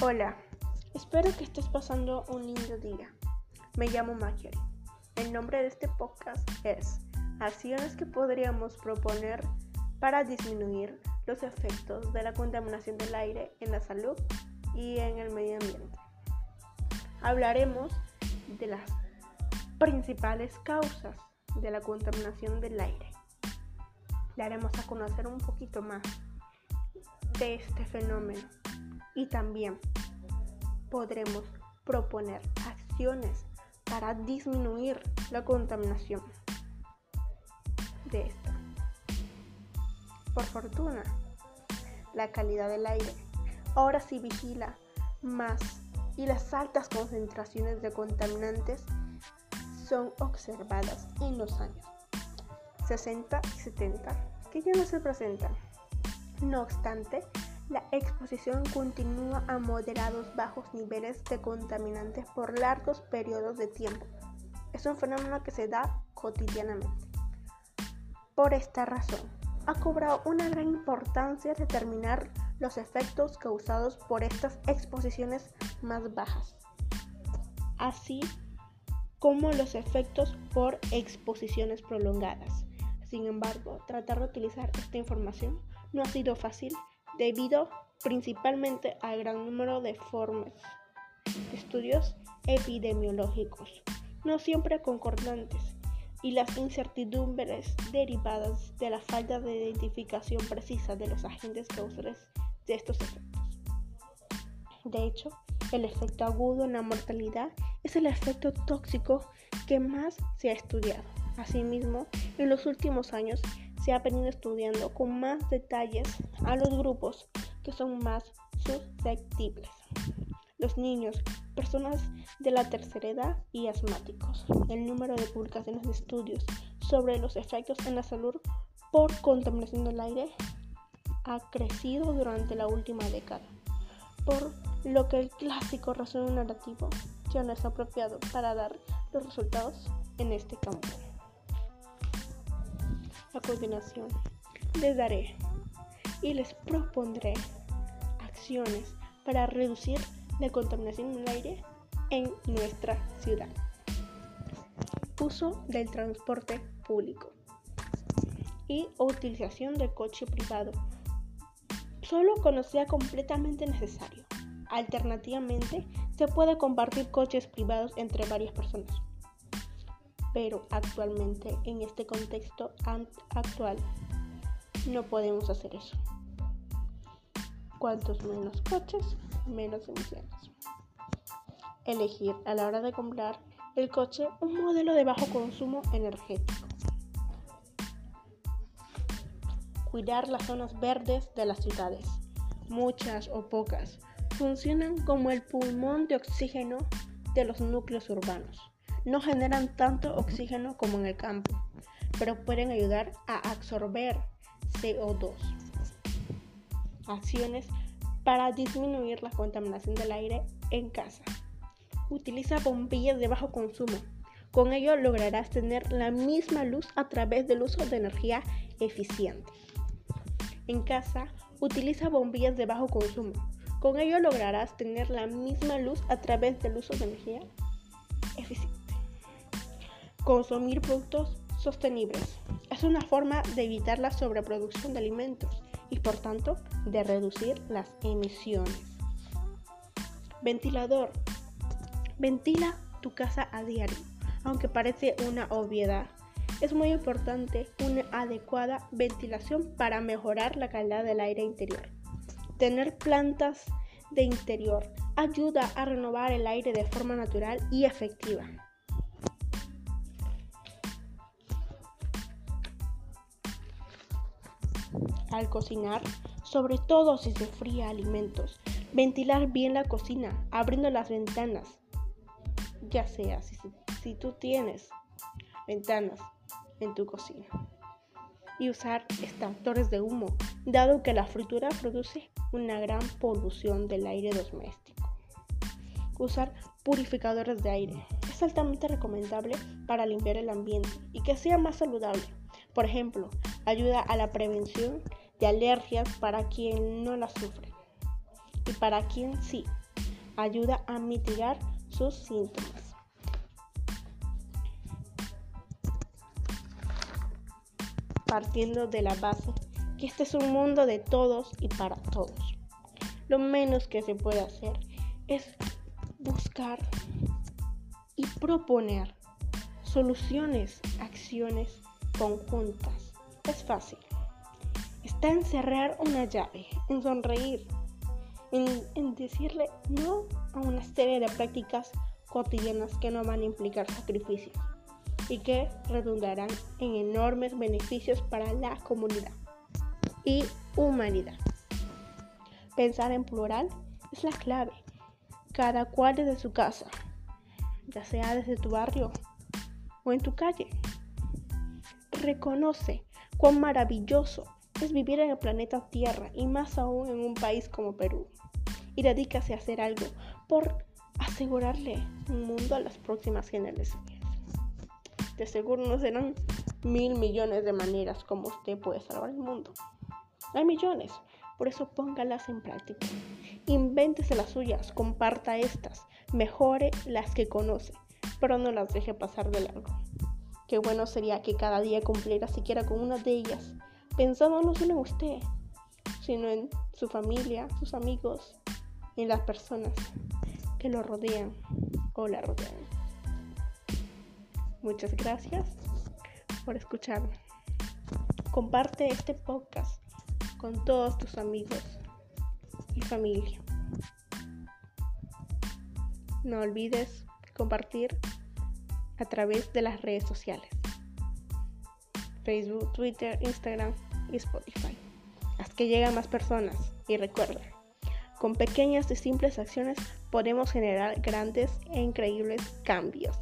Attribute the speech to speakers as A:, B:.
A: Hola, espero que estés pasando un lindo día. Me llamo Marjorie. El nombre de este podcast es Acciones que podríamos proponer para disminuir los efectos de la contaminación del aire en la salud y en el medio ambiente. Hablaremos de las principales causas de la contaminación del aire. Le haremos a conocer un poquito más de este fenómeno y también podremos proponer acciones para disminuir la contaminación de esta. Por fortuna, la calidad del aire ahora sí vigila más y las altas concentraciones de contaminantes son observadas en los años 60 y 70 que ya no se presentan. No obstante, la exposición continúa a moderados bajos niveles de contaminantes por largos periodos de tiempo. Es un fenómeno que se da cotidianamente. Por esta razón, ha cobrado una gran importancia determinar los efectos causados por estas exposiciones más bajas, así como los efectos por exposiciones prolongadas. Sin embargo, tratar de utilizar esta información no ha sido fácil debido principalmente al gran número de formas de estudios epidemiológicos, no siempre concordantes, y las incertidumbres derivadas de la falta de identificación precisa de los agentes causales de estos efectos. De hecho, el efecto agudo en la mortalidad es el efecto tóxico que más se ha estudiado. Asimismo, en los últimos años se ha venido estudiando con más detalles a los grupos que son más susceptibles. Los niños, personas de la tercera edad y asmáticos. El número de publicaciones de estudios sobre los efectos en la salud por contaminación del aire ha crecido durante la última década, por lo que el clásico resumen narrativo ya no es apropiado para dar los resultados en este campo. A continuación, les daré y les propondré acciones para reducir la contaminación del aire en nuestra ciudad. Uso del transporte público y utilización del coche privado solo cuando sea completamente necesario. Alternativamente, se puede compartir coches privados entre varias personas pero actualmente en este contexto actual no podemos hacer eso. Cuantos menos coches, menos emisiones. Elegir a la hora de comprar el coche un modelo de bajo consumo energético. Cuidar las zonas verdes de las ciudades, muchas o pocas, funcionan como el pulmón de oxígeno de los núcleos urbanos no generan tanto oxígeno como en el campo, pero pueden ayudar a absorber CO2. Acciones para disminuir la contaminación del aire en casa. Utiliza bombillas de bajo consumo. Con ello lograrás tener la misma luz a través del uso de energía eficiente. En casa, utiliza bombillas de bajo consumo. Con ello lograrás tener la misma luz a través del uso de energía eficiente. Consumir productos sostenibles es una forma de evitar la sobreproducción de alimentos y por tanto de reducir las emisiones. Ventilador. Ventila tu casa a diario, aunque parece una obviedad. Es muy importante una adecuada ventilación para mejorar la calidad del aire interior. Tener plantas de interior ayuda a renovar el aire de forma natural y efectiva. Al cocinar, sobre todo si se fría alimentos. Ventilar bien la cocina, abriendo las ventanas, ya sea si, tú tienes ventanas en tu cocina. Y usar extractores de humo, dado que la fritura produce una gran polución del aire doméstico. Usar purificadores de aire es altamente recomendable para limpiar el ambiente y que sea más saludable. Por ejemplo, ayuda a la prevención de alergias para quien no las sufre y para quien sí ayuda a mitigar sus síntomas. Partiendo de la base que este es un mundo de todos y para todos. Lo menos que se puede hacer es buscar y proponer soluciones, acciones conjuntas. Es fácil. En cerrar una llave, en sonreír, en, decirle no a una serie de prácticas cotidianas que no van a implicar sacrificios y que redundarán en enormes beneficios para la comunidad y humanidad. Pensar en plural es la clave, cada cual desde su casa, ya sea desde tu barrio o en tu calle. Reconoce cuán maravilloso es vivir en el planeta Tierra y más aún en un país como Perú. Y dedícase a hacer algo por asegurarle un mundo a las próximas generaciones. De seguro no serán mil millones de maneras como usted puede salvar el mundo. Hay millones, por eso póngalas en práctica. Invéntese las suyas, comparta estas, mejore las que conoce, pero no las deje pasar de largo. Qué bueno sería que cada día cumpliera siquiera con una de ellas, pensando no solo en usted, sino en su familia, sus amigos y en las personas que lo rodean o la rodean. Muchas gracias por escucharme. Comparte este podcast con todos tus amigos y familia. No olvides compartir a través de las redes sociales. Facebook, Twitter, Instagram y Spotify. Haz que lleguen más personas. Y recuerda, con pequeñas y simples acciones podemos generar grandes e increíbles cambios.